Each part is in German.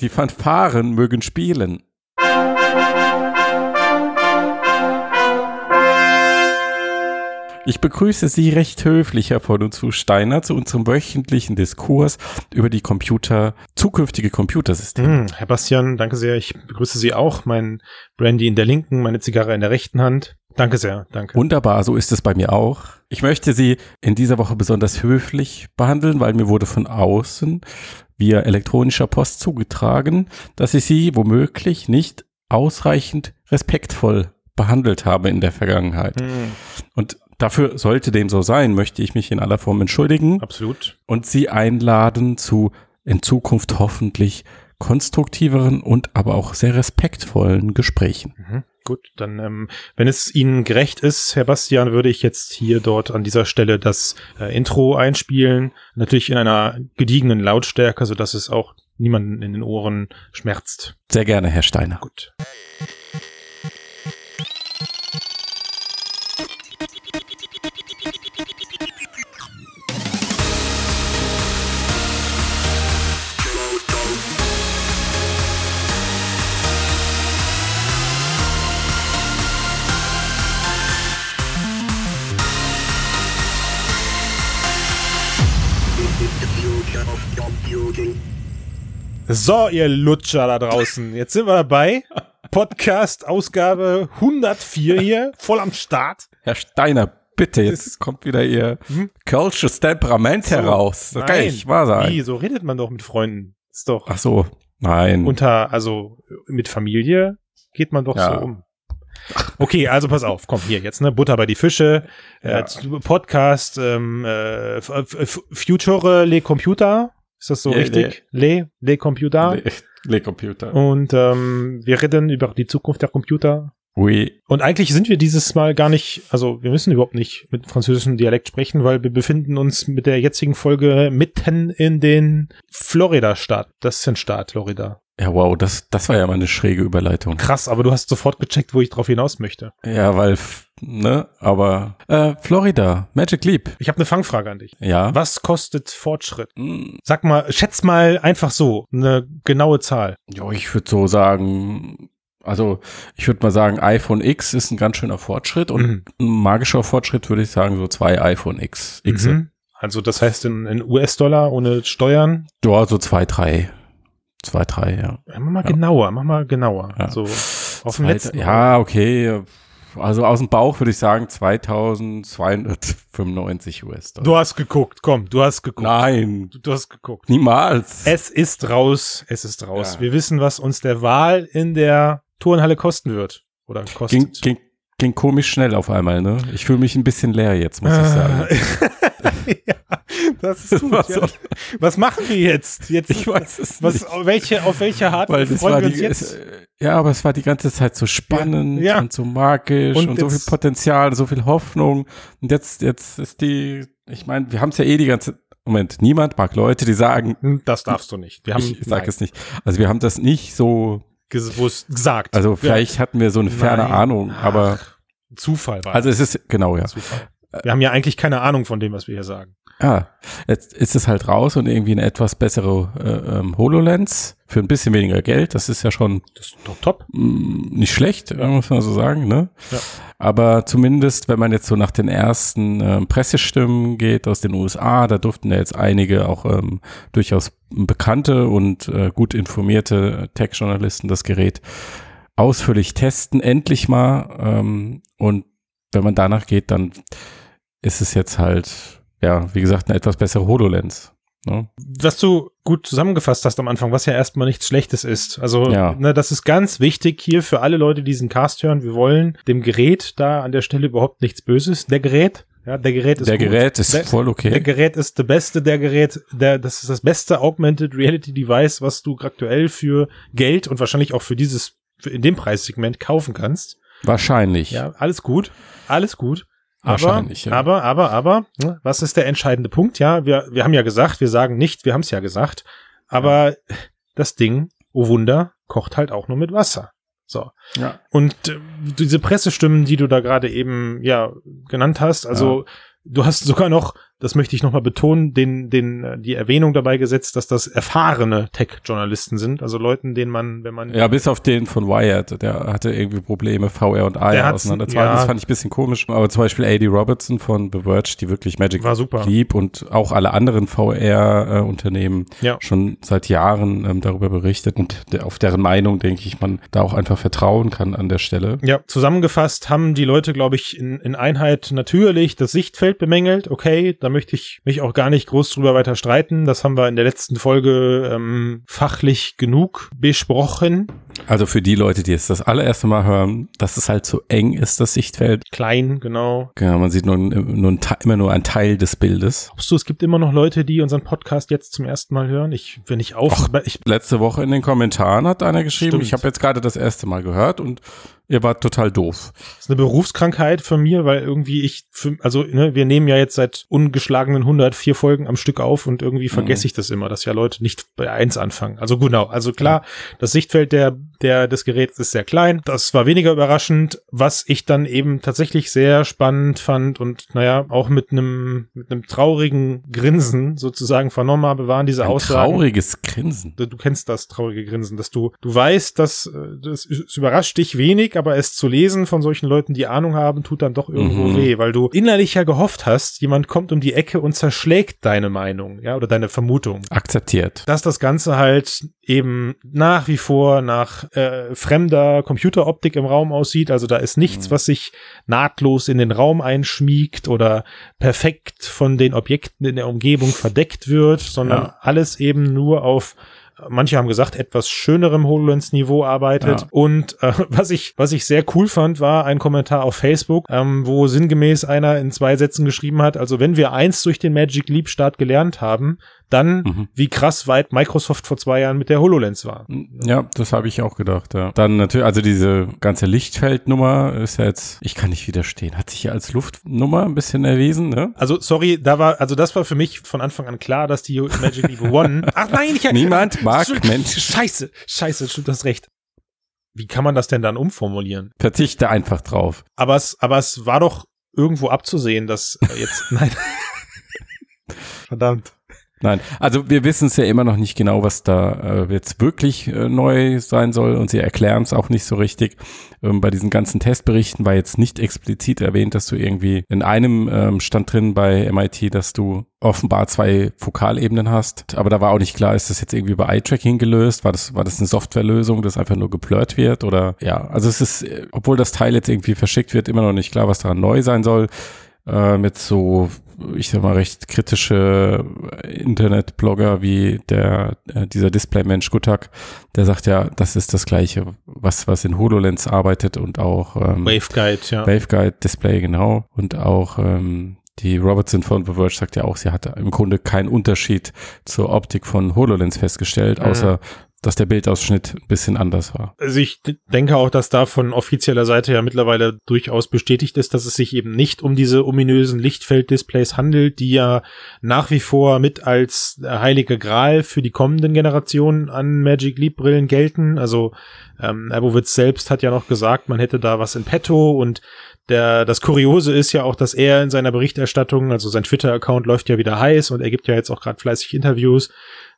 Die Fanfaren mögen spielen. Ich begrüße Sie recht höflich, Herr von und zu Steiner, zu unserem wöchentlichen Diskurs über die Computer, zukünftige Computersysteme. Hm, Herr Bastian, danke sehr. Ich begrüße Sie auch. Mein Brandy in der linken, meine Zigarre in der rechten Hand. Danke sehr, danke. Wunderbar, so ist es bei mir auch. Ich möchte Sie in dieser Woche besonders höflich behandeln, weil mir wurde von außen via elektronischer Post zugetragen, dass ich Sie womöglich nicht ausreichend respektvoll behandelt habe in der Vergangenheit. Hm, Und dafür sollte dem so sein, möchte ich mich in aller Form entschuldigen absolut. und Sie einladen zu in Zukunft hoffentlich konstruktiveren und aber auch sehr respektvollen Gesprächen. Mhm. Gut, dann, ähm, wenn es Ihnen gerecht ist, Herr Bastian, würde ich jetzt hier dort an dieser Stelle das äh, Intro einspielen. Natürlich in einer gediegenen Lautstärke, sodass es auch niemanden in den Ohren schmerzt. Sehr gerne, Herr Steiner. Gut. So, ihr Lutscher da draußen, jetzt sind wir dabei. Podcast Ausgabe 104 hier, voll am Start. Herr Steiner, bitte, jetzt kommt wieder Ihr Hm? kölsches Temperament heraus. Das kann Nein. nicht wahr sein. Wie, so redet man doch mit Freunden. Ist doch Ach so, nein. unter, also mit Familie geht man doch Ja. so um. Okay, also pass auf, komm hier jetzt, ne? Butter bei die Fische, Ja. äh, Podcast, ähm, äh, Future Le Computer, ist das so Ja, richtig? Le, Le Computer. Le, Le Computer. Und ähm, wir reden über die Zukunft der Computer. Oui. Und eigentlich sind wir dieses Mal gar nicht, also wir müssen überhaupt nicht mit französischem Dialekt sprechen, weil wir befinden uns mit der jetzigen Folge mitten in den Florida-Staat. Das ist ein Staat, Florida. Ja, wow, das, das war ja mal eine schräge Überleitung. Krass, aber du hast sofort gecheckt, wo ich drauf hinaus möchte. Ja, weil, ne, aber, äh, Florida, Magic Leap. Ich habe eine Fangfrage an dich. Ja. Was kostet Fortschritt? Hm, Sag mal, schätz mal einfach so eine genaue Zahl. Ja, ich würde so sagen, also ich würde mal sagen, iPhone X ist ein ganz schöner Fortschritt und Mhm. ein magischer Fortschritt würde ich sagen, so zwei iPhone X. X. Mhm. Also das heißt in, in US-Dollar ohne Steuern. Ja, so zwei, drei. Zwei, drei, ja. Ja, mach mal Ja. genauer, mach mal genauer. Ja. So auf dem letzten. Ja, okay. Also aus dem Bauch würde ich sagen 2295 US-Dollar. Du hast geguckt, komm, du hast geguckt. Nein, Du, du hast geguckt. niemals. Es ist raus, es ist raus. Ja. Wir wissen, was uns der Wahl in der Turnhalle kosten wird. Oder kostet. ging, ging, ging komisch schnell auf einmal, ne? Ich fühle mich ein bisschen leer jetzt, muss ich sagen. ja, das ist gut. Was ja. Was machen wir jetzt? jetzt Ich weiß es was, nicht. auf welche, auf welche Weil das freuen wir die, uns jetzt? es, äh, ja, aber es war die ganze Zeit so spannend Ja, ja. und so magisch Und und, so viel Potenzial, so viel Hoffnung. Und jetzt, jetzt ist die, ich meine, wir haben es ja eh die ganze, Moment, niemand mag Leute, die sagen, Das darfst du nicht. Wir haben ich sage nein, es nicht. Also wir haben das nicht so, gewusst, gesagt. also Ja. vielleicht hatten wir so eine ferne Nein. Ahnung, aber, Zufall war also es ist, genau, ja. Zufall. Wir haben ja eigentlich keine Ahnung von dem, was wir hier sagen. Ja, jetzt ist es halt raus und irgendwie eine etwas bessere äh, ähm, HoloLens für ein bisschen weniger Geld. Das ist ja schon Das ist top. nicht schlecht, muss man so sagen, ne? Ja. Aber zumindest, wenn man jetzt so nach den ersten ähm, Pressestimmen geht aus den USA, da durften ja jetzt einige auch ähm, durchaus bekannte und äh, gut informierte Tech-Journalisten das Gerät ausführlich testen, endlich mal. Ähm, und wenn man danach geht, dann ist es jetzt halt, ja, wie gesagt, eine etwas bessere HoloLens. Ne? was du gut zusammengefasst hast am Anfang, was ja erstmal nichts Schlechtes ist. Also, Ja. ne, das ist ganz wichtig hier für alle Leute, die diesen Cast hören. Wir wollen dem Gerät da an der Stelle überhaupt nichts Böses. Der Gerät, ja, der Gerät ist Der gut. Gerät ist der, voll Der okay. Gerät ist der beste, der Gerät, der, das ist das beste Augmented Reality Device, was du aktuell für Geld und wahrscheinlich auch für dieses, für in dem Preissegment kaufen kannst. Wahrscheinlich. Ja, alles gut, alles gut. Aber, ja. aber, aber, aber, ne, was ist der entscheidende Punkt? Ja, wir, wir haben ja gesagt, wir sagen nicht, wir haben es ja gesagt, aber das Ding, oh Wunder, kocht halt auch nur mit Wasser. So. Ja. Und äh, diese Pressestimmen, die du da gerade eben ja genannt hast, also du hast sogar noch das möchte ich nochmal betonen, den, den, die Erwähnung dabei gesetzt, dass das erfahrene Tech-Journalisten sind, also Leuten, denen man, wenn man. Ja, bis auf den von Wired, der hatte irgendwie Probleme, VR und AR auseinander zu ja. Das fand ich ein bisschen komisch, aber zum Beispiel A.D. Robertson von The Verge, die wirklich Magic war super. lieb und auch alle anderen VR-Unternehmen äh, ja. schon seit Jahren ähm, darüber berichtet und der, auf deren Meinung, denke ich, man da auch einfach vertrauen kann an der Stelle. Ja, zusammengefasst haben die Leute, glaube ich, in, in Einheit natürlich das Sichtfeld bemängelt. Okay, da möchte ich mich auch gar nicht groß drüber weiter streiten. Das haben wir in der letzten Folge ähm, fachlich genug besprochen. Also für die Leute, die es das allererste Mal hören, dass es halt so eng ist, das Sichtfeld. Klein, genau. Genau, man sieht nur, nur ein, immer nur ein Teil des Bildes. Glaubst du, es gibt immer noch Leute, die unseren Podcast jetzt zum ersten Mal hören? Ich, wenn ich auf... Och, ich, letzte Woche in den Kommentaren hat einer geschrieben, Stimmt. ich habe jetzt gerade das erste Mal gehört und ihr wart total doof. Das ist eine Berufskrankheit von mir, weil irgendwie ich, für, also ne, wir nehmen ja jetzt seit ungeschlagenen 104 Folgen am Stück auf und irgendwie vergesse mhm. ich das immer, dass ja Leute nicht bei eins anfangen. Also genau, also klar, das Sichtfeld der, der des Geräts ist sehr klein. Das war weniger überraschend, was ich dann eben tatsächlich sehr spannend fand und naja, auch mit einem mit einem traurigen Grinsen sozusagen vernommen habe, waren diese Ein Aussagen. Trauriges Grinsen. Du, du, kennst das traurige Grinsen, dass du du weißt, dass äh, das, das überrascht dich wenig, aber es zu lesen von solchen Leuten, die Ahnung haben, tut dann doch irgendwo mhm. weh, weil du innerlich ja gehofft hast, jemand kommt um die Ecke und zerschlägt deine Meinung, ja, oder deine Vermutung. Akzeptiert. Dass das Ganze halt eben nach wie vor nach äh, fremder Computeroptik im Raum aussieht. Also da ist nichts, mhm. was sich nahtlos in den Raum einschmiegt oder perfekt von den Objekten in der Umgebung verdeckt wird, sondern ja. alles eben nur auf manche haben gesagt, etwas schönerem HoloLens-Niveau arbeitet. Ja. Und äh, was ich, was ich sehr cool fand, war ein Kommentar auf Facebook, ähm, wo sinngemäß einer in zwei Sätzen geschrieben hat, also wenn wir eins durch den Magic Leap Start gelernt haben, dann, mhm. wie krass weit Microsoft vor zwei Jahren mit der HoloLens war. Ja, das habe ich auch gedacht, ja. Dann natürlich, also diese ganze Lichtfeldnummer ist ja jetzt, ich kann nicht widerstehen, hat sich ja als Luftnummer ein bisschen erwiesen, ne? Also, sorry, da war, also das war für mich von Anfang an klar, dass die Magic Leap One, ach nein, ich Niemand mag Menschen. Scheiße, scheiße, stimmt das recht. Wie kann man das denn dann umformulieren? Verzichte einfach drauf. Aber es, aber es war doch irgendwo abzusehen, dass äh, jetzt, nein. Verdammt. Nein, also wir wissen es ja immer noch nicht genau, was da äh, jetzt wirklich äh, neu sein soll und sie erklären es auch nicht so richtig. Ähm, bei diesen ganzen Testberichten war jetzt nicht explizit erwähnt, dass du irgendwie in einem ähm, stand drin bei MIT, dass du offenbar zwei Fokalebenen hast, aber da war auch nicht klar, ist das jetzt irgendwie über Eye-Tracking gelöst? War das, war das eine Softwarelösung, das einfach nur geblurrt wird oder ja, also es ist, äh, obwohl das Teil jetzt irgendwie verschickt wird, immer noch nicht klar, was daran neu sein soll äh, mit so, ich sag mal, recht kritische Internetblogger wie der, äh, dieser Display-Mensch Gutak, der sagt ja, das ist das Gleiche, was, was in HoloLens arbeitet und auch ähm, Waveguide, ja. Waveguide Display, genau. Und auch ähm, die Robertson von The Verge sagt ja auch, sie hatte im Grunde keinen Unterschied zur Optik von HoloLens festgestellt, mhm. Dass der Bildausschnitt ein bisschen anders war. Also ich denke auch, dass da von offizieller Seite ja mittlerweile durchaus bestätigt ist, dass es sich eben nicht um diese ominösen Lichtfelddisplays handelt, die ja nach wie vor mit als heilige Gral für die kommenden Generationen an Magic Leap Brillen gelten. Also ähm, Abowitz selbst hat ja noch gesagt, man hätte da was in petto und der, das Kuriose ist ja auch, dass er in seiner Berichterstattung, also sein Twitter-Account läuft ja wieder heiß und er gibt ja jetzt auch gerade fleißig Interviews,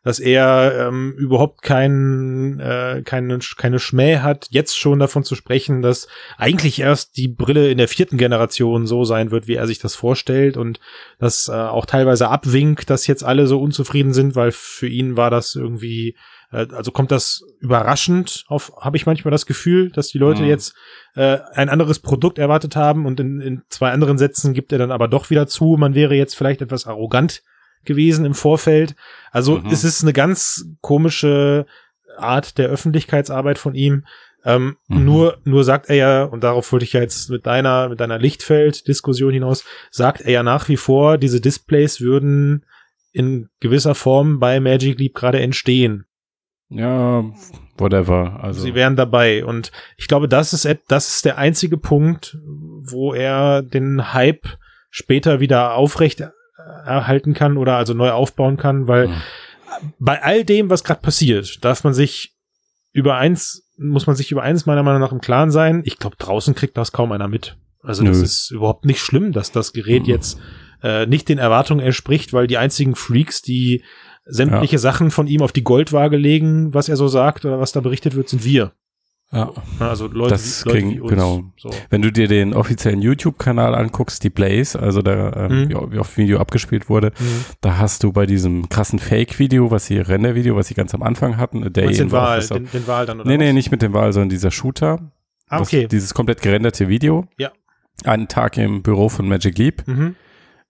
dass er ähm, überhaupt kein, äh, keine, keine Schmäh hat, jetzt schon davon zu sprechen, dass eigentlich erst die Brille in der vierten Generation so sein wird, wie er sich das vorstellt und das äh, auch teilweise abwinkt, dass jetzt alle so unzufrieden sind, weil für ihn war das irgendwie äh, also kommt das überraschend auf, habe ich manchmal das Gefühl, dass die Leute mhm. jetzt äh, ein anderes Produkt erwartet haben und in, in zwei anderen Sätzen gibt er dann aber doch wieder zu, man wäre jetzt vielleicht etwas arrogant gewesen im Vorfeld. Also mhm. es ist eine ganz komische Art der Öffentlichkeitsarbeit von ihm. Ähm, mhm. Nur, nur sagt er ja, und darauf wollte ich ja jetzt mit deiner, mit deiner Lichtfeld-Diskussion hinaus, sagt er ja nach wie vor, diese Displays würden in gewisser Form bei Magic Leap gerade entstehen. Ja, whatever. Also. Sie wären dabei. Und ich glaube, das ist, das ist der einzige Punkt, wo er den Hype später wieder aufrecht erhalten kann oder also neu aufbauen kann, weil mhm. bei all dem, was gerade passiert, darf man sich über eins, muss man sich über eins meiner Meinung nach im Klaren sein. Ich glaube, draußen kriegt das kaum einer mit. Also Nö. das ist überhaupt nicht schlimm, dass das Gerät mhm. jetzt äh, nicht den Erwartungen entspricht, weil die einzigen Freaks, die sämtliche ja. Sachen von ihm auf die Goldwaage legen, was er so sagt oder was da berichtet wird, sind wir. Ja. Also Leute, das wie, Leute kriegen, wie uns. Genau. So. Wenn du dir den offiziellen YouTube-Kanal anguckst, die Blaze, also da, ähm, mhm. wie, wie oft Video abgespielt wurde, mhm. da hast du bei diesem krassen Fake-Video, was sie, Rendervideo, was sie ganz am Anfang hatten, A Day den Wahl, den, den Wahl dann, oder Nee, was? nee, nicht mit dem Wahl, sondern dieser Shooter. Ah, okay. Dieses komplett gerenderte Video. Ja. Einen Tag im Büro von Magic Leap. Mhm.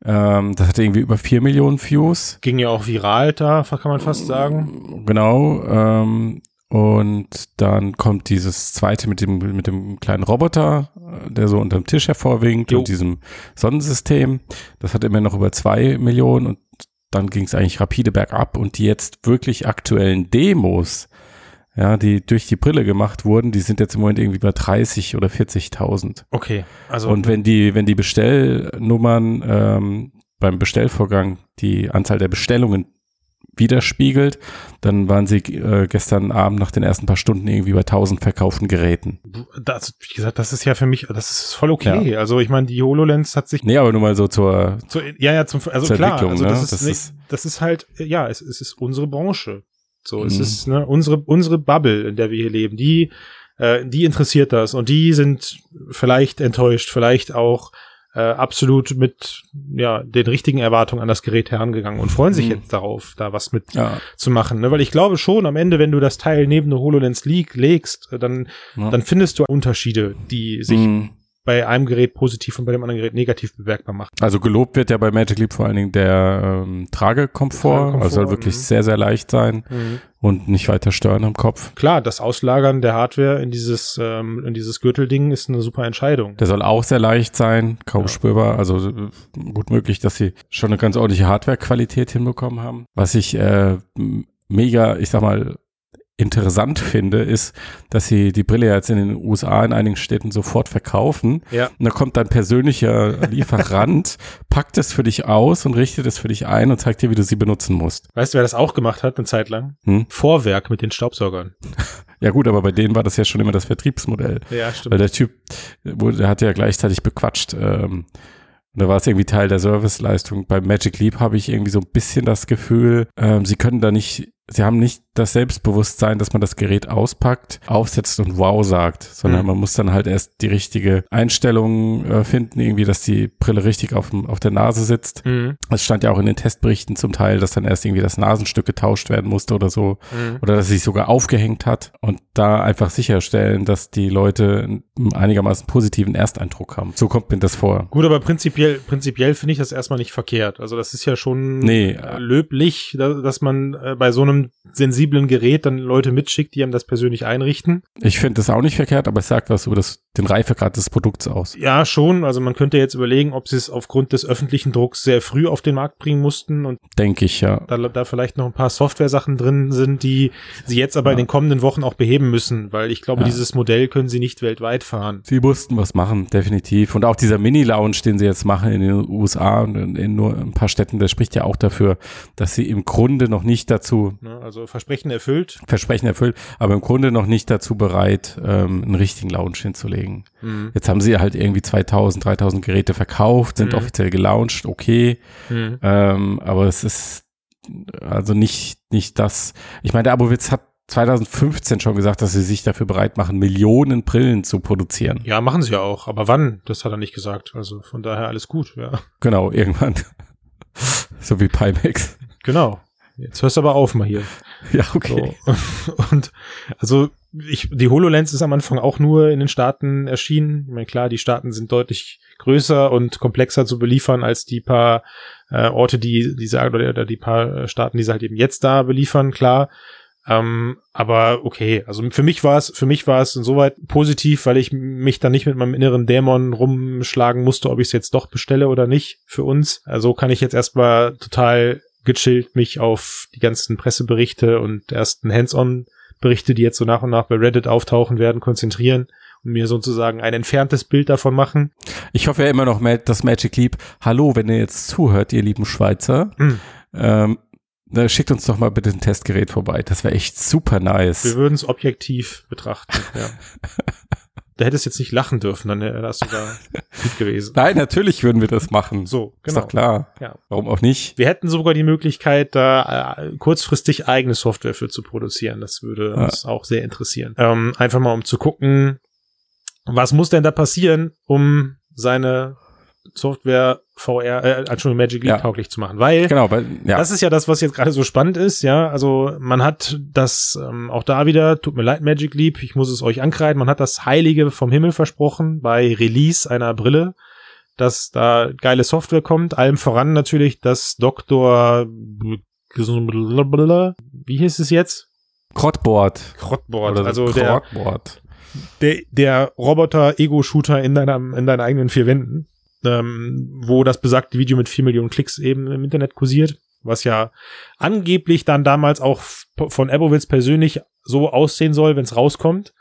Ähm, das hatte irgendwie über vier Millionen Views. Ging ja auch viral da, kann man fast sagen. Genau. Ähm, und dann kommt dieses zweite mit dem, mit dem kleinen Roboter, der so unterm Tisch hervorwinkt jo. und diesem Sonnensystem. Das hat immer noch über zwei Millionen und dann ging es eigentlich rapide bergab und die jetzt wirklich aktuellen Demos, ja, die durch die Brille gemacht wurden, die sind jetzt im Moment irgendwie bei 30 oder 40.000. Okay, also und wenn die, wenn die Bestellnummern ähm, beim Bestellvorgang die Anzahl der Bestellungen widerspiegelt, dann waren sie äh, gestern Abend nach den ersten paar Stunden irgendwie bei 1000 verkauften Geräten. Das, wie gesagt, das ist ja für mich, das ist voll okay. Ja. Also ich meine, die HoloLens hat sich. Nee, aber nur mal so zur, zur ja, ja, zum, also klar, also das, ne? ist, das, nicht, ist, das ist halt, ja, es, es ist unsere Branche. So, mhm. es ist ne, unsere, unsere Bubble, in der wir hier leben, die, äh, die interessiert das und die sind vielleicht enttäuscht, vielleicht auch äh, absolut mit ja den richtigen Erwartungen an das Gerät herangegangen und freuen sich mhm. jetzt darauf, da was mit ja. zu machen. Ne? Weil ich glaube schon, am Ende, wenn du das Teil neben eine HoloLens League legst, äh, dann, ja. dann findest du Unterschiede, die sich mhm bei einem Gerät positiv und bei dem anderen Gerät negativ bewerkbar macht. Also gelobt wird ja bei Magic Leap vor allen Dingen der ähm, Tragekomfort, Tragekomfort also soll wirklich mh. sehr, sehr leicht sein mhm. und nicht weiter stören am Kopf. Klar, das Auslagern der Hardware in dieses, ähm, in dieses Gürtelding ist eine super Entscheidung. Der soll auch sehr leicht sein, kaum ja. spürbar, also äh, gut möglich, dass sie schon eine ganz ordentliche Hardware-Qualität hinbekommen haben. Was ich äh, mega, ich sag mal, interessant finde, ist, dass sie die Brille jetzt in den USA in einigen Städten sofort verkaufen. Ja. Und da kommt dein persönlicher Lieferant, packt es für dich aus und richtet es für dich ein und zeigt dir, wie du sie benutzen musst. Weißt du, wer das auch gemacht hat, eine Zeit lang? Hm? Vorwerk mit den Staubsaugern. Ja gut, aber bei denen war das ja schon immer das Vertriebsmodell. Ja, stimmt. Weil der Typ, der hat ja gleichzeitig bequatscht. Ähm, da war es irgendwie Teil der Serviceleistung. Bei Magic Leap habe ich irgendwie so ein bisschen das Gefühl, ähm, sie können da nicht sie haben nicht das Selbstbewusstsein, dass man das Gerät auspackt, aufsetzt und wow sagt, sondern mhm. man muss dann halt erst die richtige Einstellung äh, finden, irgendwie, dass die Brille richtig auf, auf der Nase sitzt. Mhm. Es stand ja auch in den Testberichten zum Teil, dass dann erst irgendwie das Nasenstück getauscht werden musste oder so, mhm. oder dass sie sich sogar aufgehängt hat und da einfach sicherstellen, dass die Leute einen einigermaßen positiven Ersteindruck haben. So kommt mir das vor. Gut, aber prinzipiell, prinzipiell finde ich das erstmal nicht verkehrt. Also das ist ja schon nee. löblich, dass man äh, bei so einem einem sensiblen Gerät dann Leute mitschickt, die einem das persönlich einrichten. Ich finde das auch nicht verkehrt, aber es sagt was über das, den Reifegrad des Produkts aus. Ja, schon. Also man könnte jetzt überlegen, ob sie es aufgrund des öffentlichen Drucks sehr früh auf den Markt bringen mussten und denke ich ja. Da, da vielleicht noch ein paar Software-Sachen drin sind, die sie jetzt aber ja. in den kommenden Wochen auch beheben müssen, weil ich glaube, ja. dieses Modell können sie nicht weltweit fahren. Sie mussten was machen, definitiv. Und auch dieser Mini-Lounge, den sie jetzt machen in den USA und in, in nur ein paar Städten, der spricht ja auch dafür, dass sie im Grunde noch nicht dazu Ne? Also Versprechen erfüllt. Versprechen erfüllt, aber im Grunde noch nicht dazu bereit, ähm, einen richtigen Launch hinzulegen. Mhm. Jetzt haben sie halt irgendwie 2000, 3000 Geräte verkauft, sind mhm. offiziell gelauncht, okay. Mhm. Ähm, aber es ist also nicht, nicht das. Ich meine, der Abowitz hat 2015 schon gesagt, dass sie sich dafür bereit machen, Millionen Brillen zu produzieren. Ja, machen sie ja auch. Aber wann? Das hat er nicht gesagt. Also von daher alles gut, ja. Genau, irgendwann. so wie Pimax. Genau. Jetzt hörst du aber auf mal hier. Ja, okay. So. Und also ich, die HoloLens ist am Anfang auch nur in den Staaten erschienen. Ich meine, klar, die Staaten sind deutlich größer und komplexer zu beliefern als die paar äh, Orte, die diese oder, oder die paar Staaten, die sie halt eben jetzt da beliefern, klar. Ähm, aber okay, also für mich war es, für mich war es insoweit positiv, weil ich mich dann nicht mit meinem inneren Dämon rumschlagen musste, ob ich es jetzt doch bestelle oder nicht für uns. Also kann ich jetzt erstmal total gechillt mich auf die ganzen Presseberichte und ersten Hands-on-Berichte, die jetzt so nach und nach bei Reddit auftauchen werden, konzentrieren und mir sozusagen ein entferntes Bild davon machen. Ich hoffe ja immer noch, dass Magic Leap, hallo, wenn ihr jetzt zuhört, ihr lieben Schweizer, hm. ähm, schickt uns doch mal bitte ein Testgerät vorbei. Das wäre echt super nice. Wir würden es objektiv betrachten, ja. da hättest du jetzt nicht lachen dürfen, dann wäre das sogar gut gewesen. Nein, natürlich würden wir das machen. So, Ist doch klar. Ja. Warum auch nicht? Wir hätten sogar die Möglichkeit, da äh, kurzfristig eigene Software für zu produzieren. Das würde Ja. uns auch sehr interessieren. Ähm, einfach mal um zu gucken, was muss denn da passieren, um seine Software VR, äh, Entschuldigung, Magic Leap Ja. tauglich zu machen. Weil Genau, weil, ja. das ist ja das, was jetzt gerade so spannend ist, ja. Also man hat das ähm, auch da wieder, tut mir leid, Magic Leap, ich muss es euch ankreiden, man hat das Heilige vom Himmel versprochen bei Release einer Brille, dass da geile Software kommt, allem voran natürlich das Dr. Wie hieß es jetzt? Crottboard. Oder Also der, Crottboard. der, der Roboter-Ego-Shooter in deinem, in deinen eigenen vier Wänden, ähm, wo das besagte Video mit vier Millionen Klicks eben im Internet kursiert, was ja angeblich dann damals auch von Abowitz persönlich so aussehen soll, wenn es rauskommt.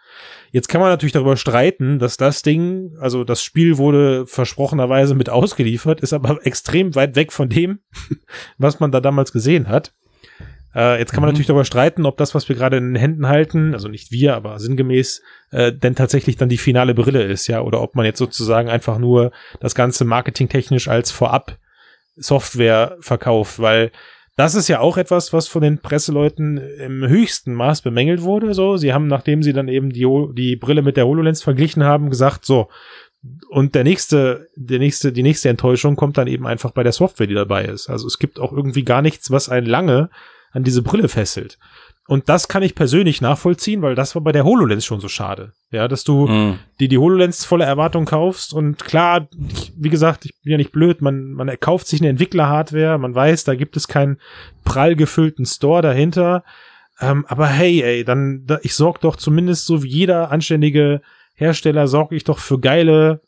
Jetzt kann man natürlich darüber streiten, dass das Ding, also das Spiel wurde versprochenerweise mit ausgeliefert, ist aber extrem weit weg von dem, was man da damals gesehen hat. Äh, jetzt kann man Mhm. natürlich darüber streiten, ob das, was wir gerade in den Händen halten, also nicht wir, aber sinngemäß, äh, denn tatsächlich dann die finale Brille ist, ja, oder ob man jetzt sozusagen einfach nur das Ganze marketingtechnisch als vorab Software verkauft, weil das ist ja auch etwas, was von den Presseleuten im höchsten Maß bemängelt wurde. So, sie haben, nachdem sie dann eben die, die Brille mit der HoloLens verglichen haben, gesagt, so, und der nächste, der nächste, die nächste Enttäuschung kommt dann eben einfach bei der Software, die dabei ist. Also es gibt auch irgendwie gar nichts, was einen lange an diese Brille fesselt. Und das kann ich persönlich nachvollziehen, weil das war bei der HoloLens schon so schade. Ja, dass du Mhm. die die HoloLens voller Erwartung kaufst und klar, ich, wie gesagt, ich bin ja nicht blöd, man, man kauft sich eine Entwickler-Hardware, man weiß, da gibt es keinen prall gefüllten Store dahinter, ähm, aber hey, ey, dann, da, ich sorg doch zumindest so wie jeder anständige Hersteller, sorge ich doch für geile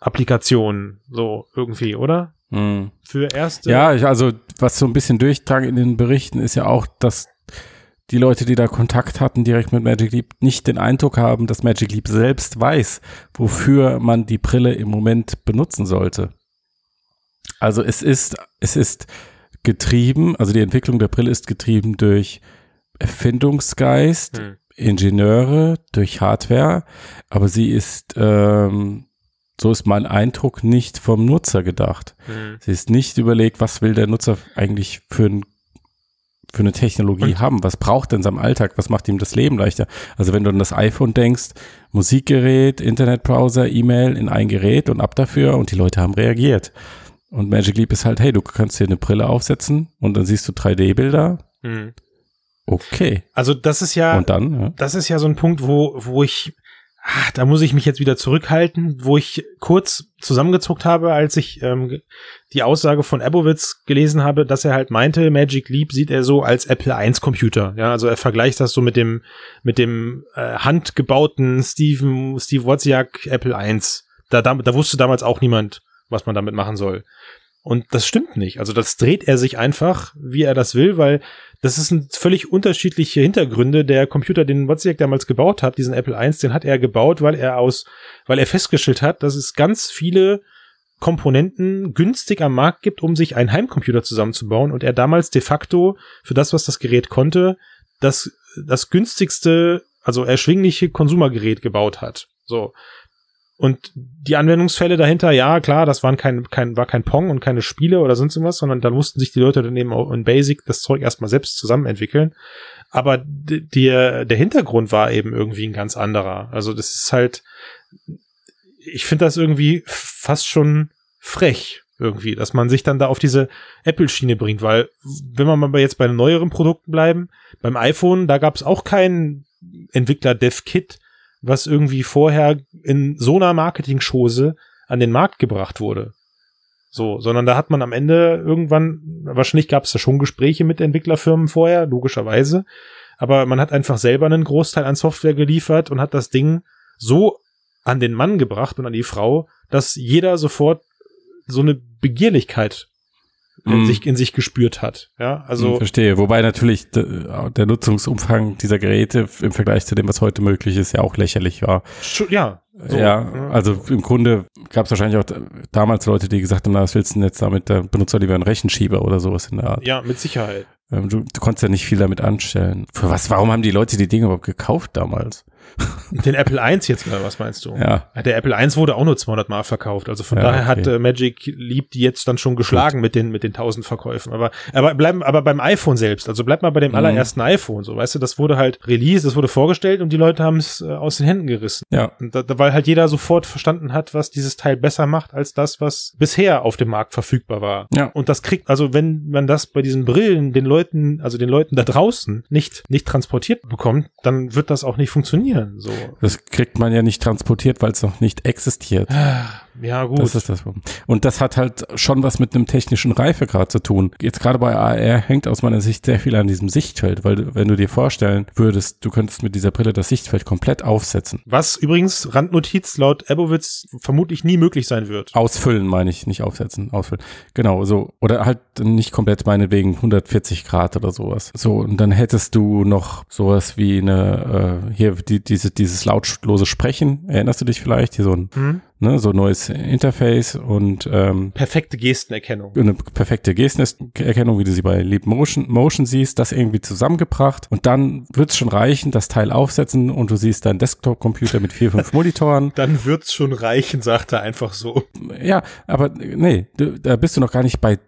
Start-Applikationen, so irgendwie, oder? Mhm. Für erste. Ja, ich, also was so ein bisschen durchdrang in den Berichten ist ja auch, dass die Leute, die da Kontakt hatten direkt mit Magic Leap, nicht den Eindruck haben, dass Magic Leap selbst weiß, wofür man die Brille im Moment benutzen sollte. Also es ist, es ist getrieben, also die Entwicklung der Brille ist getrieben durch Erfindungsgeist, Hm. Ingenieure, durch Hardware, aber sie ist, ähm, so ist mein Eindruck, nicht vom Nutzer gedacht. Hm. Sie ist nicht überlegt, was will der Nutzer eigentlich für, ein, für eine Technologie Und- haben? Was braucht er in seinem Alltag? Was macht ihm das Leben leichter? Also wenn du an das iPhone denkst, Musikgerät, Internetbrowser, E-Mail in ein Gerät und ab dafür und die Leute haben reagiert. Und Magic Leap ist halt, hey, du kannst dir eine Brille aufsetzen und dann siehst du 3D-Bilder. Hm. Okay. Also das ist ja. Und dann, ja. das ist ja so ein Punkt, wo, wo ich, ach, da muss ich mich jetzt wieder zurückhalten, wo ich kurz zusammengezuckt habe, als ich ähm, die Aussage von Abowitz gelesen habe, dass er halt meinte, Magic Leap sieht er so als Apple I Computer. Ja, also er vergleicht das so mit dem, mit dem äh, handgebauten Steven, Steve Wozniak Apple I. Da, da, da wusste damals auch niemand, was man damit machen soll. Und das stimmt nicht. Also das dreht er sich einfach, wie er das will, weil das sind völlig unterschiedliche Hintergründe. Der Computer, den Wozniak damals gebaut hat, diesen Apple I, den hat er gebaut, weil er aus, weil er festgestellt hat, dass es ganz viele Komponenten günstig am Markt gibt, um sich einen Heimcomputer zusammenzubauen und er damals de facto für das, was das Gerät konnte, das, das günstigste, also erschwingliche Konsumergerät gebaut hat. So. Und die Anwendungsfälle dahinter, ja, klar, das waren kein, kein, war kein Pong und keine Spiele oder sonst irgendwas, sondern da mussten sich die Leute dann eben auch in Basic das Zeug erstmal selbst zusammen entwickeln. Aber d- der, der Hintergrund war eben irgendwie ein ganz anderer. Also das ist halt, ich finde das irgendwie fast schon frech irgendwie, dass man sich dann da auf diese Apple-Schiene bringt, weil wenn wir mal jetzt bei den neueren Produkten bleiben, beim iPhone, da gab es auch keinen Entwickler-Dev-Kit, was irgendwie vorher in so einer Marketing-Chose an den Markt gebracht wurde. So, sondern da hat man am Ende irgendwann, wahrscheinlich gab es da schon Gespräche mit Entwicklerfirmen vorher, logischerweise, aber man hat einfach selber einen Großteil an Software geliefert und hat das Ding so an den Mann gebracht und an die Frau, dass jeder sofort so eine Begierlichkeit in, Mm. sich, in sich gespürt hat. Ja, also verstehe. Wobei natürlich de, der Nutzungsumfang dieser Geräte im Vergleich zu dem, was heute möglich ist, ja auch lächerlich war. ja, so, ja, ne? also im Grunde gab es wahrscheinlich auch damals Leute, die gesagt haben, na, was willst du denn jetzt damit, da benutzt doch lieber einen Rechenschieber oder sowas in der Art. ja, mit Sicherheit. Ähm, du, du konntest ja nicht viel damit anstellen. Für was, warum haben die Leute die Dinge überhaupt gekauft damals? Den Apple I jetzt mal, was meinst du? Ja. Der Apple I wurde auch nur 200 Mal verkauft. Also von Ja, daher hat okay. äh, Magic Leap die jetzt dann schon geschlagen mit den, mit den 1000 Verkäufen. Aber, aber bleiben, aber beim iPhone selbst. Also bleib mal bei dem Mhm. allerersten iPhone. So, weißt du, das wurde halt released, das wurde vorgestellt und die Leute haben es äh, aus den Händen gerissen. Ja. Da, weil halt jeder sofort verstanden hat, was dieses Teil besser macht als das, was bisher auf dem Markt verfügbar war. Ja. Und das kriegt, also wenn man das bei diesen Brillen den Leuten, also den Leuten da draußen nicht, nicht transportiert bekommt, dann wird das auch nicht funktionieren. So. Das kriegt man ja nicht transportiert, weil es noch nicht existiert. Ja, gut. Das ist das. Und das hat halt schon was mit einem technischen Reifegrad zu tun. Jetzt gerade bei AR hängt aus meiner Sicht sehr viel an diesem Sichtfeld, weil wenn du dir vorstellen würdest, du könntest mit dieser Brille das Sichtfeld komplett aufsetzen. Was übrigens Randnotiz laut Ebowitz vermutlich nie möglich sein wird. Ausfüllen meine ich, nicht aufsetzen, ausfüllen. Genau, so. Oder halt nicht komplett meinetwegen 140 Grad oder sowas. So, und dann hättest du noch sowas wie eine, äh, hier, die, diese, dieses lautlose Sprechen, erinnerst du dich vielleicht? Hier so ein, Hm? Ne, so neues Interface und ähm, Perfekte Gestenerkennung. eine perfekte Gestenerkennung, wie du sie bei Leap Motion, Motion siehst, das irgendwie zusammengebracht und dann wird es schon reichen, das Teil aufsetzen und du siehst deinen Desktop-Computer mit vier, fünf Monitoren. Dann wird's schon reichen, sagt er einfach so. Ja, aber nee, da bist du noch gar nicht bei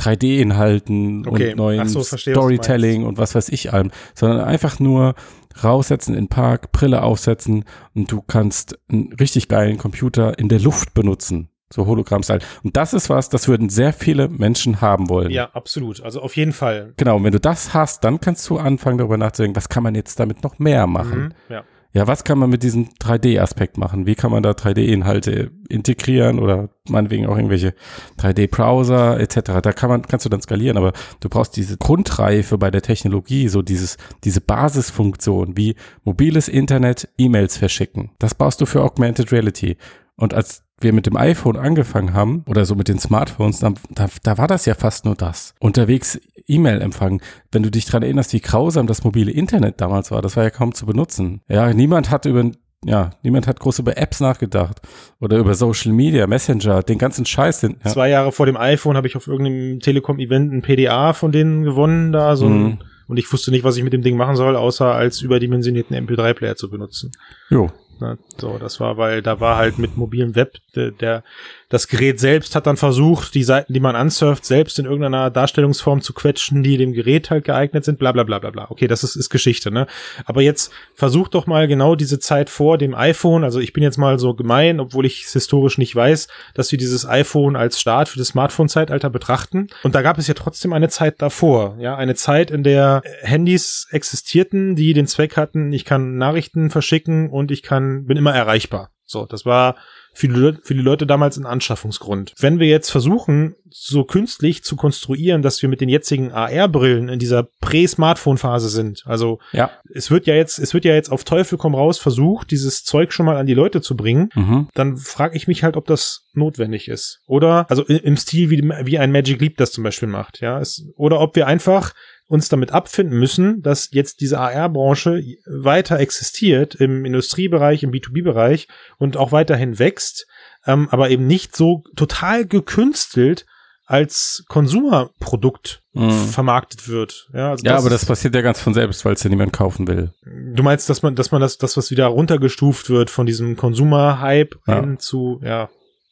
3D-Inhalten Okay, und neuen so, Storytelling und was weiß ich allem, sondern einfach nur raussetzen in den Park, Brille aufsetzen und du kannst einen richtig geilen Computer in der Luft benutzen. So Hologramm-Style. Und das ist was, das würden sehr viele Menschen haben wollen. Ja, absolut. Also auf jeden Fall. Genau, und wenn du das hast, dann kannst du anfangen darüber nachzudenken, was kann man jetzt damit noch mehr machen? Mhm, ja. Ja, was kann man mit diesem 3D-Aspekt machen? Wie kann man da 3D-Inhalte integrieren oder meinetwegen auch irgendwelche 3D-Browser etc. Da kann man, kannst du dann skalieren, aber du brauchst diese Grundreife bei der Technologie, so dieses, diese Basisfunktion wie mobiles Internet, E-Mails verschicken. Das brauchst du für Augmented Reality. Und als wir mit dem iPhone angefangen haben oder so mit den Smartphones, da, da, da war das ja fast nur das. Unterwegs E-Mail empfangen. Wenn du dich dran erinnerst, wie grausam das mobile Internet damals war, das war ja kaum zu benutzen. Ja, niemand hat über ja, niemand hat groß über Apps nachgedacht oder über Social Media, Messenger, den ganzen Scheiß. Den, ja. Zwei Jahre vor dem iPhone habe ich auf irgendeinem Telekom-Event ein PDA von denen gewonnen, da so ein, Mhm. und ich wusste nicht, was ich mit dem Ding machen soll, außer als überdimensionierten MP3-Player zu benutzen. Jo. Ne? So, das war, weil da war halt mit mobilem Web der, der das Gerät selbst hat dann versucht, die Seiten, die man ansurft, selbst in irgendeiner Darstellungsform zu quetschen, die dem Gerät halt geeignet sind, bla bla bla bla bla. Okay, das ist, ist Geschichte, ne? Aber jetzt versuch doch mal genau diese Zeit vor dem iPhone, also ich bin jetzt mal so gemein, obwohl ich es historisch nicht weiß, dass wir dieses iPhone als Start für das Smartphone-Zeitalter betrachten. Und da gab es ja trotzdem eine Zeit davor, ja, eine Zeit, in der Handys existierten, die den Zweck hatten, ich kann Nachrichten verschicken und ich kann, bin immer erreichbar. So, das war für die, Leute, für die Leute damals ein Anschaffungsgrund. Wenn wir jetzt versuchen, so künstlich zu konstruieren, dass wir mit den jetzigen AR-Brillen in dieser Prä-Smartphone-Phase sind, also Ja. es wird ja jetzt, es wird ja jetzt auf Teufel komm raus versucht, dieses Zeug schon mal an die Leute zu bringen, Mhm. dann frage ich mich halt, ob das notwendig ist. Oder, also im Stil, wie, wie ein Magic Leap das zum Beispiel macht, ja. Es, oder ob wir einfach uns damit abfinden müssen, dass jetzt diese AR-Branche weiter existiert im Industriebereich, im B2B-Bereich und auch weiterhin wächst, ähm, aber eben nicht so total gekünstelt als Konsumerprodukt Mhm. vermarktet wird. Ja, also Ja, aber das passiert ja ganz von selbst, weil es ja niemand kaufen will. Du meinst, dass man, dass man das, das, was wieder runtergestuft wird von diesem Consumer-Hype Ja. hin zu, ja,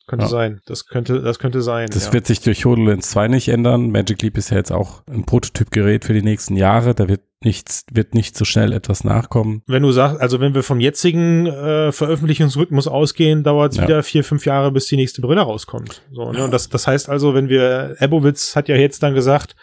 könnte Ja. sein. Das könnte, das könnte sein. Das ja. wird sich durch HoloLens 2 nicht ändern. Magic Leap ist ja jetzt auch ein Prototypgerät für die nächsten Jahre. Da wird nichts, wird nicht so schnell etwas nachkommen. wenn du sagst, also wenn wir vom jetzigen äh, Veröffentlichungsrhythmus ausgehen, dauert es Ja. wieder vier, fünf Jahre, bis die nächste Brille rauskommt. So, ne? Und das, das heißt also, wenn wir, Ebowitz hat ja jetzt dann gesagt,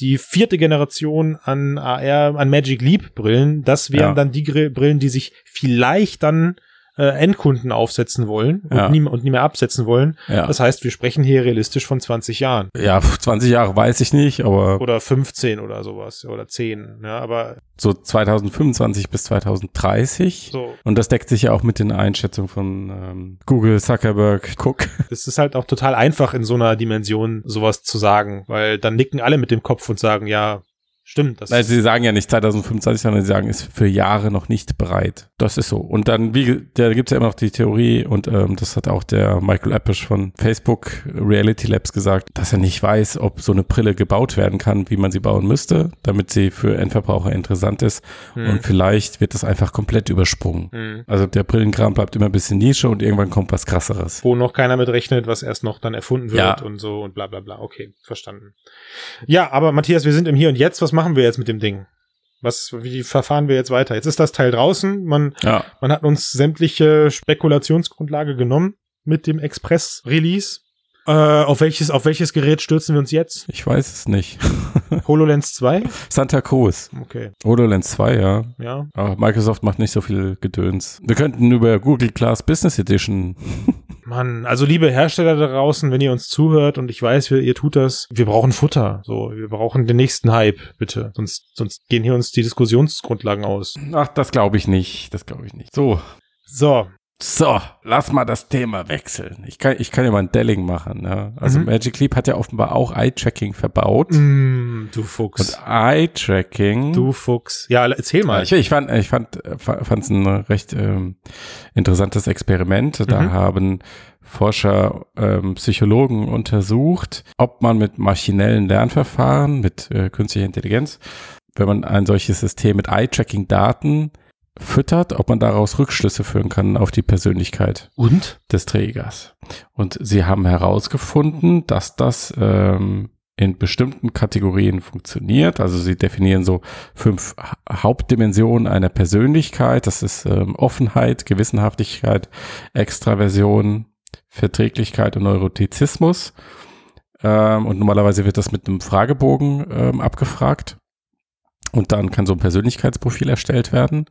die vierte Generation an AR, an Magic Leap Brillen, das wären dann die Brillen, die sich vielleicht dann äh, Endkunden aufsetzen wollen und, Ja. nie, und nie mehr absetzen wollen. Ja. Das heißt, wir sprechen hier realistisch von 20 Jahren. Ja, 20 Jahre weiß ich nicht, aber Oder 15 oder sowas. Oder 10. Ja, aber so 2025 bis 2030. so. Und das deckt sich ja auch mit den Einschätzungen von ähm, Google, Zuckerberg, Cook. Es ist halt auch total einfach in so einer Dimension sowas zu sagen, weil dann nicken alle mit dem Kopf und sagen, ja, Stimmt. Das also sie sagen ja nicht 2025, sondern sie sagen, ist für Jahre noch nicht bereit. Das ist so. Und dann, wie, da gibt es ja immer noch die Theorie, und ähm, das hat auch der Michael Appisch von Facebook Reality Labs gesagt, dass er nicht weiß, ob so eine Brille gebaut werden kann, wie man sie bauen müsste, damit sie für Endverbraucher interessant ist. Hm. Und vielleicht wird das einfach komplett übersprungen. Hm. Also der Brillenkram bleibt immer ein bisschen Nische und irgendwann kommt was krasseres. Wo noch keiner mit rechnet, was erst noch dann erfunden wird ja. und so und bla bla bla. Okay, verstanden. Ja, aber Matthias, wir sind im Hier und Jetzt. Was machen wir jetzt mit dem Ding? Was, wie verfahren wir jetzt weiter? Jetzt ist das Teil draußen. Man, ja. man hat uns sämtliche Spekulationsgrundlage genommen mit dem Express-Release. Äh, auf welches, auf welches Gerät stürzen wir uns jetzt? Ich weiß es nicht. HoloLens 2? Santa Cruz. Okay. HoloLens 2, ja. Ja. Aber Microsoft macht nicht so viel Gedöns. Wir könnten über Google Glass Business Edition Mann, also liebe Hersteller da draußen, wenn ihr uns zuhört und ich weiß, ihr, ihr tut das, wir brauchen Futter. So, wir brauchen den nächsten Hype, bitte. Sonst, sonst gehen hier uns die Diskussionsgrundlagen aus. Ach, das glaube ich nicht. Das glaube ich nicht. So. So, so, lass mal das Thema wechseln. Ich kann, ich kann ja mal ein Delling machen. Ne? Also mhm. Magic Leap hat ja offenbar auch Eye-Tracking verbaut. Mm, du Fuchs. Und Eye-Tracking. Du Fuchs. Ja, erzähl mal. Ich, ich fand, ich fand, fand es ein recht ähm, interessantes Experiment. Da mhm. haben Forscher, ähm, Psychologen untersucht, ob man mit maschinellen Lernverfahren, mit äh, künstlicher Intelligenz, wenn man ein solches System mit Eye-Tracking-Daten füttert, ob man daraus Rückschlüsse führen kann auf die Persönlichkeit und des Trägers. Und sie haben herausgefunden, dass das ähm, in bestimmten Kategorien funktioniert. Also sie definieren so fünf Hauptdimensionen einer Persönlichkeit. Das ist ähm, Offenheit, Gewissenhaftigkeit, Extraversion, Verträglichkeit und Neurotizismus. Ähm, und normalerweise wird das mit einem Fragebogen ähm, abgefragt. Und dann kann so ein Persönlichkeitsprofil erstellt werden.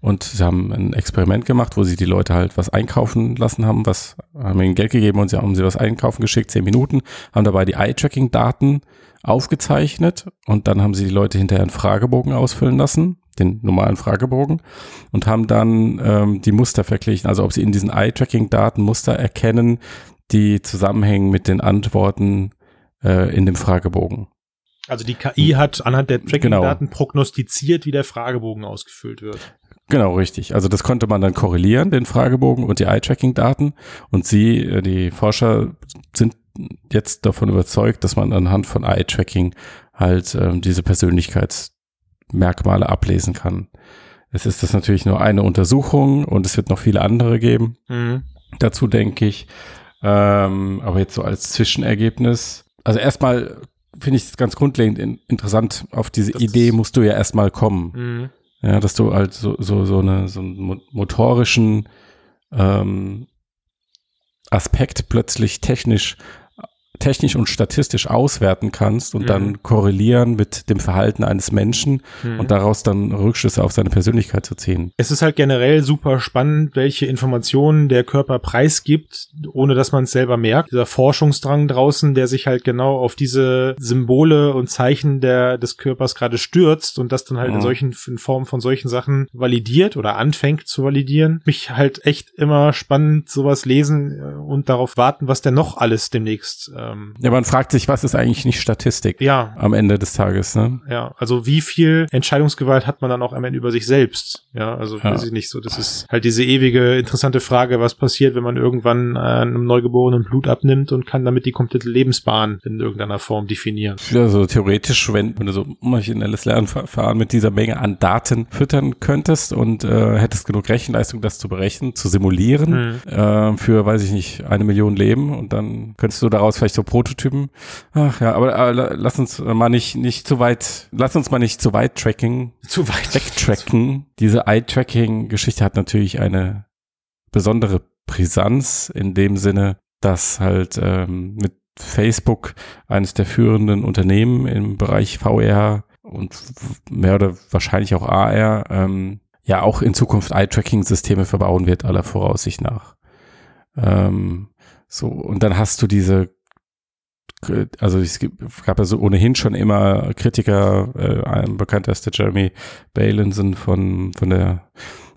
Und sie haben ein Experiment gemacht, wo sie die Leute halt was einkaufen lassen haben, was haben ihnen Geld gegeben und sie haben sie was einkaufen geschickt, zehn Minuten, haben dabei die Eye-Tracking-Daten aufgezeichnet und dann haben sie die Leute hinterher einen Fragebogen ausfüllen lassen, den normalen Fragebogen, und haben dann ähm, die Muster verglichen, also ob sie in diesen Eye-Tracking-Daten Muster erkennen, die zusammenhängen mit den Antworten äh, in dem Fragebogen. Also die KI hat anhand der Tracking-Daten genau. prognostiziert, wie der Fragebogen ausgefüllt wird. Genau, richtig. Also das konnte man dann korrelieren, den Fragebogen und die Eye-Tracking-Daten. Und sie, äh, die Forscher, sind jetzt davon überzeugt, dass man anhand von Eye-Tracking halt ähm, diese Persönlichkeitsmerkmale ablesen kann. Es ist das natürlich nur eine Untersuchung und es wird noch viele andere geben. Mhm. Dazu denke ich. Ähm, aber jetzt so als Zwischenergebnis. Also erstmal finde ich ganz grundlegend in, interessant. Auf diese das Idee musst du ja erstmal kommen. Mhm. Ja, dass du halt so, so, so, eine, so einen motorischen ähm, Aspekt plötzlich technisch technisch und statistisch auswerten kannst und mhm. dann korrelieren mit dem Verhalten eines Menschen mhm. und daraus dann Rückschlüsse auf seine Persönlichkeit zu ziehen. Es ist halt generell super spannend, welche Informationen der Körper preisgibt, ohne dass man es selber merkt. Dieser Forschungsdrang draußen, der sich halt genau auf diese Symbole und Zeichen der, des Körpers gerade stürzt und das dann halt mhm. in solchen, in Form von solchen Sachen validiert oder anfängt zu validieren. Mich halt echt immer spannend sowas lesen äh, und darauf warten, was denn noch alles demnächst äh, ähm, ja, man fragt sich, was ist eigentlich nicht Statistik? Ja. Am Ende des Tages, ne? Ja, also wie viel Entscheidungsgewalt hat man dann auch am Ende über sich selbst? Ja, also ja. weiß ich nicht so. Das ist halt diese ewige interessante Frage, was passiert, wenn man irgendwann äh, einem Neugeborenen Blut abnimmt und kann damit die komplette Lebensbahn in irgendeiner Form definieren. Ja, so theoretisch, wenn, wenn du so maschinelles Lernverfahren mit dieser Menge an Daten füttern könntest und äh, hättest genug Rechenleistung, das zu berechnen, zu simulieren, hm. äh, für, weiß ich nicht, eine Million Leben und dann könntest du daraus vielleicht so Prototypen. Ach ja, aber, aber lass uns mal nicht, nicht zu weit, lass uns mal nicht zu weit tracken. Zu weit. Wegtracken. Diese Eye-Tracking-Geschichte hat natürlich eine besondere Brisanz in dem Sinne, dass halt ähm, mit Facebook eines der führenden Unternehmen im Bereich VR und mehr oder wahrscheinlich auch AR ähm, ja auch in Zukunft Eye-Tracking-Systeme verbauen wird, aller Voraussicht nach. Ähm, so, und dann hast du diese also es gab ja so ohnehin schon immer Kritiker, äh, ist der Jeremy Balinson von, von der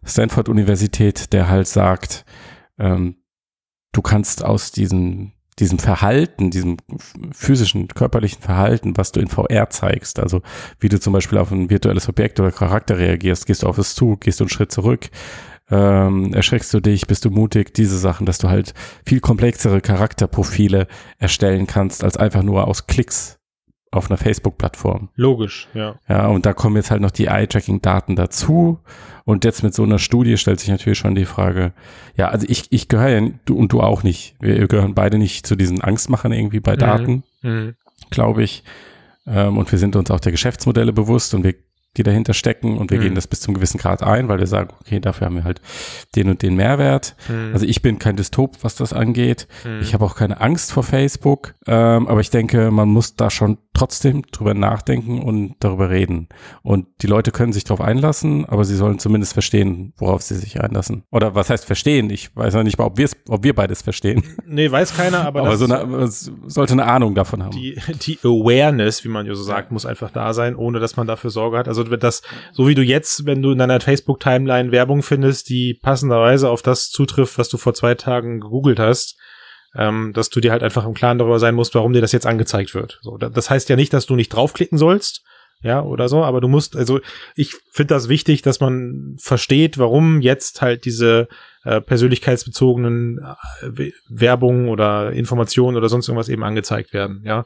Stanford Universität, der halt sagt, ähm, du kannst aus diesen diesem Verhalten, diesem physischen, körperlichen Verhalten, was du in VR zeigst. Also wie du zum Beispiel auf ein virtuelles Objekt oder Charakter reagierst, gehst du auf es zu, gehst du einen Schritt zurück, ähm, erschreckst du dich, bist du mutig, diese Sachen, dass du halt viel komplexere Charakterprofile erstellen kannst, als einfach nur aus Klicks auf einer Facebook-Plattform. Logisch, ja. Ja, und da kommen jetzt halt noch die Eye-Tracking-Daten dazu. Und jetzt mit so einer Studie stellt sich natürlich schon die Frage, ja, also ich, ich gehöre ja, du und du auch nicht. Wir gehören beide nicht zu diesen Angstmachern irgendwie bei Daten, mhm. mhm. glaube ich. Ähm, und wir sind uns auch der Geschäftsmodelle bewusst und wir die dahinter stecken und wir mhm. gehen das bis zum gewissen Grad ein, weil wir sagen, okay, dafür haben wir halt den und den Mehrwert. Mhm. Also ich bin kein Dystop, was das angeht. Mhm. Ich habe auch keine Angst vor Facebook, ähm, aber ich denke, man muss da schon trotzdem drüber nachdenken und darüber reden. Und die Leute können sich darauf einlassen, aber sie sollen zumindest verstehen, worauf sie sich einlassen. Oder was heißt verstehen? Ich weiß noch nicht mal, ob, ob wir beides verstehen. Nee, weiß keiner, aber, aber so eine, sollte eine Ahnung davon haben. Die, die Awareness, wie man ja so sagt, muss einfach da sein, ohne dass man dafür Sorge hat. Also wird das, so wie du jetzt, wenn du in deiner Facebook-Timeline Werbung findest, die passenderweise auf das zutrifft, was du vor zwei Tagen gegoogelt hast, ähm, dass du dir halt einfach im Klaren darüber sein musst, warum dir das jetzt angezeigt wird. So, das heißt ja nicht, dass du nicht draufklicken sollst, ja, oder so, aber du musst, also ich finde das wichtig, dass man versteht, warum jetzt halt diese äh, persönlichkeitsbezogenen äh, Werbung oder Informationen oder sonst irgendwas eben angezeigt werden, ja.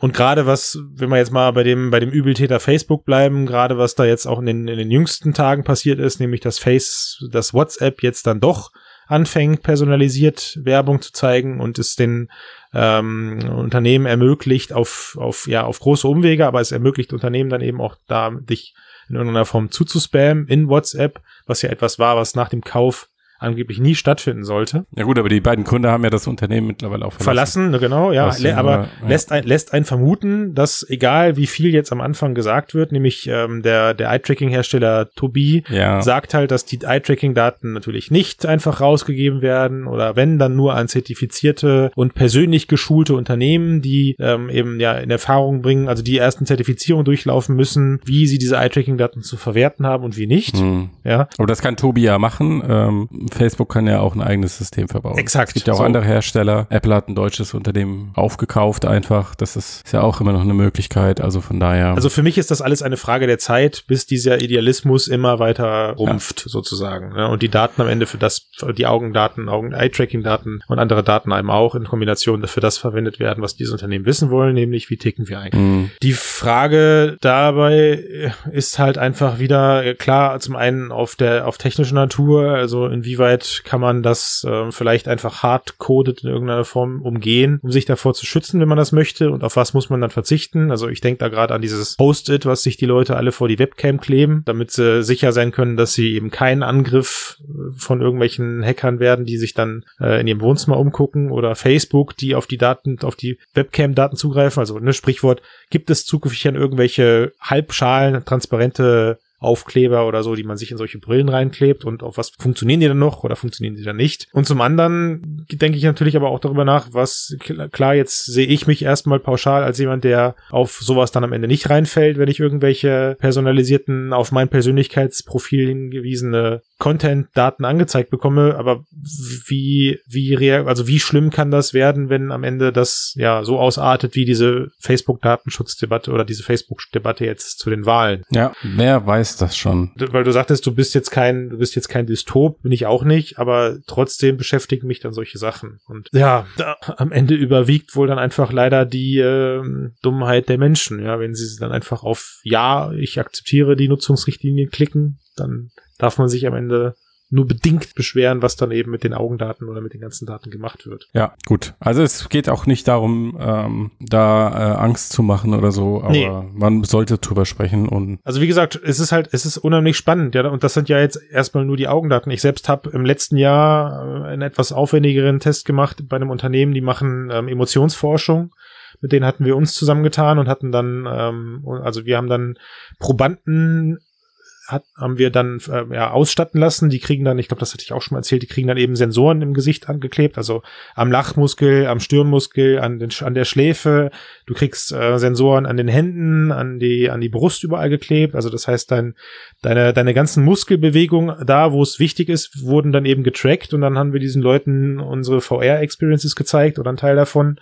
Und gerade was, wenn wir jetzt mal bei dem, bei dem Übeltäter Facebook bleiben, gerade was da jetzt auch in den, in den jüngsten Tagen passiert ist, nämlich dass Face, das WhatsApp jetzt dann doch anfängt, personalisiert Werbung zu zeigen und es den ähm, Unternehmen ermöglicht auf, auf, ja, auf große Umwege, aber es ermöglicht Unternehmen dann eben auch da, dich in irgendeiner Form zuzuspammen in WhatsApp, was ja etwas war, was nach dem Kauf angeblich nie stattfinden sollte. Ja gut, aber die beiden Gründer haben ja das Unternehmen mittlerweile auch verlassen. Verlassen, genau, ja. Was, aber ja. lässt, ein, lässt einen vermuten, dass egal wie viel jetzt am Anfang gesagt wird, nämlich ähm, der, der Eye-Tracking-Hersteller Tobi ja. sagt halt, dass die Eye-Tracking-Daten natürlich nicht einfach rausgegeben werden oder wenn, dann nur an zertifizierte und persönlich geschulte Unternehmen, die ähm, eben ja in Erfahrung bringen, also die ersten Zertifizierungen durchlaufen müssen, wie sie diese Eye-Tracking-Daten zu verwerten haben und wie nicht. Hm. Ja. Aber das kann Tobi ja machen. Ähm, Facebook kann ja auch ein eigenes System verbauen. Exakt. Es gibt ja auch so. andere Hersteller. Apple hat ein deutsches Unternehmen aufgekauft einfach. Das ist, ist ja auch immer noch eine Möglichkeit. Also von daher. Also für mich ist das alles eine Frage der Zeit, bis dieser Idealismus immer weiter rumpft ja. sozusagen. Ne? Und die Daten am Ende für das, für die Augendaten, Augen-Eye-Tracking-Daten und andere Daten einem auch in Kombination dafür das verwendet werden, was diese Unternehmen wissen wollen, nämlich wie ticken wir eigentlich. Mhm. Die Frage dabei ist halt einfach wieder klar zum einen auf der auf technischer Natur, also inwieweit inwieweit kann man das äh, vielleicht einfach hardcoded in irgendeiner Form umgehen, um sich davor zu schützen, wenn man das möchte und auf was muss man dann verzichten. Also ich denke da gerade an dieses Post-it, was sich die Leute alle vor die Webcam kleben, damit sie sicher sein können, dass sie eben keinen Angriff äh, von irgendwelchen Hackern werden, die sich dann äh, in ihrem Wohnzimmer umgucken oder Facebook, die auf die Daten, auf die Webcam-Daten zugreifen. Also ne Sprichwort, gibt es zukünftig an irgendwelche halbschalen, transparente Aufkleber oder so, die man sich in solche Brillen reinklebt und auf was funktionieren die dann noch oder funktionieren die dann nicht. Und zum anderen denke ich natürlich aber auch darüber nach, was klar, jetzt sehe ich mich erstmal pauschal als jemand, der auf sowas dann am Ende nicht reinfällt, wenn ich irgendwelche personalisierten, auf mein Persönlichkeitsprofil hingewiesene Content-Daten angezeigt bekomme, aber wie, wie also wie schlimm kann das werden, wenn am Ende das ja so ausartet wie diese Facebook-Datenschutzdebatte oder diese Facebook-Debatte jetzt zu den Wahlen? Ja, wer weiß weiß das schon. Weil du sagtest, du bist jetzt kein, du bist jetzt kein Dystop, bin ich auch nicht, aber trotzdem beschäftigen mich dann solche Sachen. Und ja, da, am Ende überwiegt wohl dann einfach leider die äh, Dummheit der Menschen, ja, wenn sie dann einfach auf Ja, ich akzeptiere die Nutzungsrichtlinie klicken, dann darf man sich am Ende nur bedingt beschweren, was dann eben mit den Augendaten oder mit den ganzen Daten gemacht wird. Ja, gut. Also es geht auch nicht darum, ähm, da äh, Angst zu machen oder so, aber nee. man sollte drüber sprechen und. Also wie gesagt, es ist halt, es ist unheimlich spannend, ja, und das sind ja jetzt erstmal nur die Augendaten. Ich selbst habe im letzten Jahr äh, einen etwas aufwendigeren Test gemacht bei einem Unternehmen, die machen ähm, Emotionsforschung mit denen hatten wir uns zusammengetan und hatten dann, ähm, also wir haben dann Probanden hat, haben wir dann äh, ja, ausstatten lassen. Die kriegen dann, ich glaube, das hatte ich auch schon mal erzählt, die kriegen dann eben Sensoren im Gesicht angeklebt, also am Lachmuskel, am Stirnmuskel, an, den, an der Schläfe. Du kriegst äh, Sensoren an den Händen, an die, an die Brust überall geklebt. Also das heißt, dein, deine, deine ganzen Muskelbewegungen da, wo es wichtig ist, wurden dann eben getrackt und dann haben wir diesen Leuten unsere VR-Experiences gezeigt oder einen Teil davon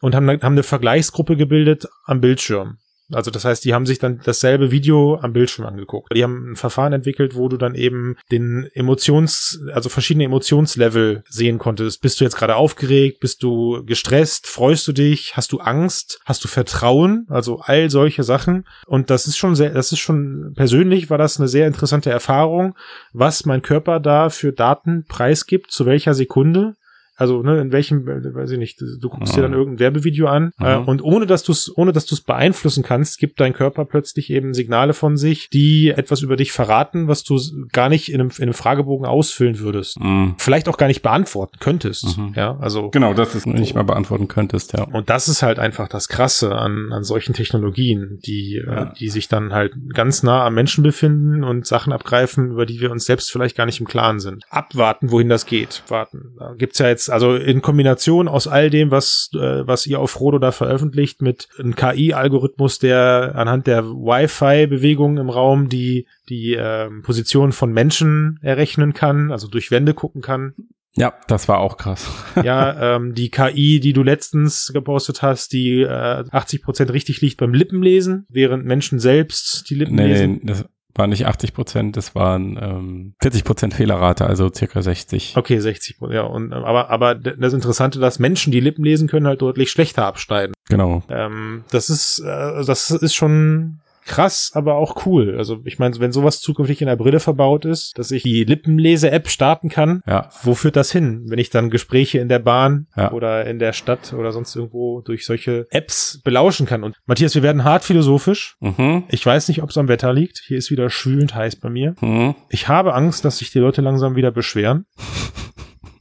und haben, haben eine Vergleichsgruppe gebildet am Bildschirm. Also das heißt, die haben sich dann dasselbe Video am Bildschirm angeguckt. Die haben ein Verfahren entwickelt, wo du dann eben den Emotions, also verschiedene Emotionslevel sehen konntest. Bist du jetzt gerade aufgeregt? Bist du gestresst? Freust du dich? Hast du Angst? Hast du Vertrauen? Also all solche Sachen. Und das ist schon sehr, das ist schon persönlich war das eine sehr interessante Erfahrung, was mein Körper da für Daten preisgibt, zu welcher Sekunde also, ne, in welchem, weiß ich nicht, du guckst dir dann irgendein Werbevideo an äh, und ohne dass du es, ohne dass du es beeinflussen kannst, gibt dein Körper plötzlich eben Signale von sich, die etwas über dich verraten, was du gar nicht in einem, in einem Fragebogen ausfüllen würdest. Mhm. Vielleicht auch gar nicht beantworten könntest. Mhm. Ja, also. Genau, dass du es nicht mal beantworten könntest, ja. Und das ist halt einfach das Krasse an, an solchen Technologien, die, äh, ja. äh, die sich dann halt ganz nah am Menschen befinden und Sachen abgreifen, über die wir uns selbst vielleicht gar nicht im Klaren sind. Abwarten, wohin das geht. Warten. Da gibt's ja jetzt also in Kombination aus all dem, was, äh, was ihr auf Frodo da veröffentlicht, mit einem KI-Algorithmus, der anhand der Wi-Fi-Bewegungen im Raum die, die äh, Position von Menschen errechnen kann, also durch Wände gucken kann. Ja, das war auch krass. ja, ähm, die KI, die du letztens gepostet hast, die äh, 80% richtig liegt beim Lippenlesen, während Menschen selbst die Lippen nee, lesen. Nee, das, war nicht 80 Prozent, das waren ähm, 40 Prozent Fehlerrate, also circa 60. Okay, 60% ja. Und aber aber das Interessante, dass Menschen, die Lippen lesen können, halt deutlich schlechter abschneiden. Genau. Ähm, das ist äh, das ist schon krass, aber auch cool. Also ich meine, wenn sowas zukünftig in der Brille verbaut ist, dass ich die Lippenlese-App starten kann, ja. wo führt das hin, wenn ich dann Gespräche in der Bahn ja. oder in der Stadt oder sonst irgendwo durch solche Apps belauschen kann? Und Matthias, wir werden hart philosophisch. Mhm. Ich weiß nicht, ob es am Wetter liegt. Hier ist wieder schwülend heiß bei mir. Mhm. Ich habe Angst, dass sich die Leute langsam wieder beschweren.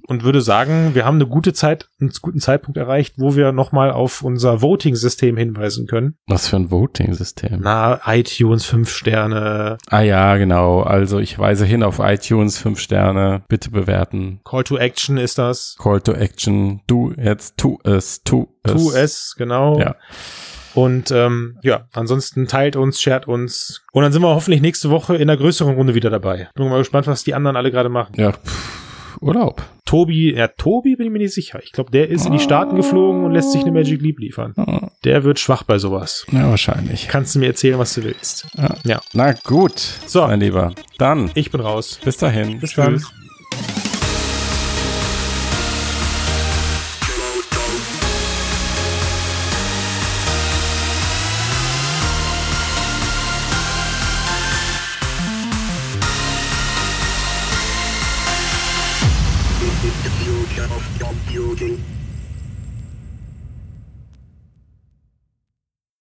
und würde sagen, wir haben eine gute Zeit, einen guten Zeitpunkt erreicht, wo wir nochmal auf unser Voting-System hinweisen können. Was für ein Voting-System? Na, iTunes fünf Sterne. Ah ja, genau. Also ich weise hin auf iTunes fünf Sterne. Bitte bewerten. Call to Action ist das. Call to Action. Du jetzt tu es, tu es. Tu es, genau. Ja. Und ähm, ja, ansonsten teilt uns, shared uns. Und dann sind wir hoffentlich nächste Woche in einer größeren Runde wieder dabei. Bin mal gespannt, was die anderen alle gerade machen. Ja. Pff. Urlaub. Tobi, ja, Tobi bin ich mir nicht sicher. Ich glaube, der ist in die Staaten geflogen und lässt sich eine Magic Leap liefern. Der wird schwach bei sowas. Ja, wahrscheinlich. Kannst du mir erzählen, was du willst. Ja. ja. Na gut. So. Mein Lieber. Dann. Ich bin raus. Bis dahin. Bis Tschüss. dann.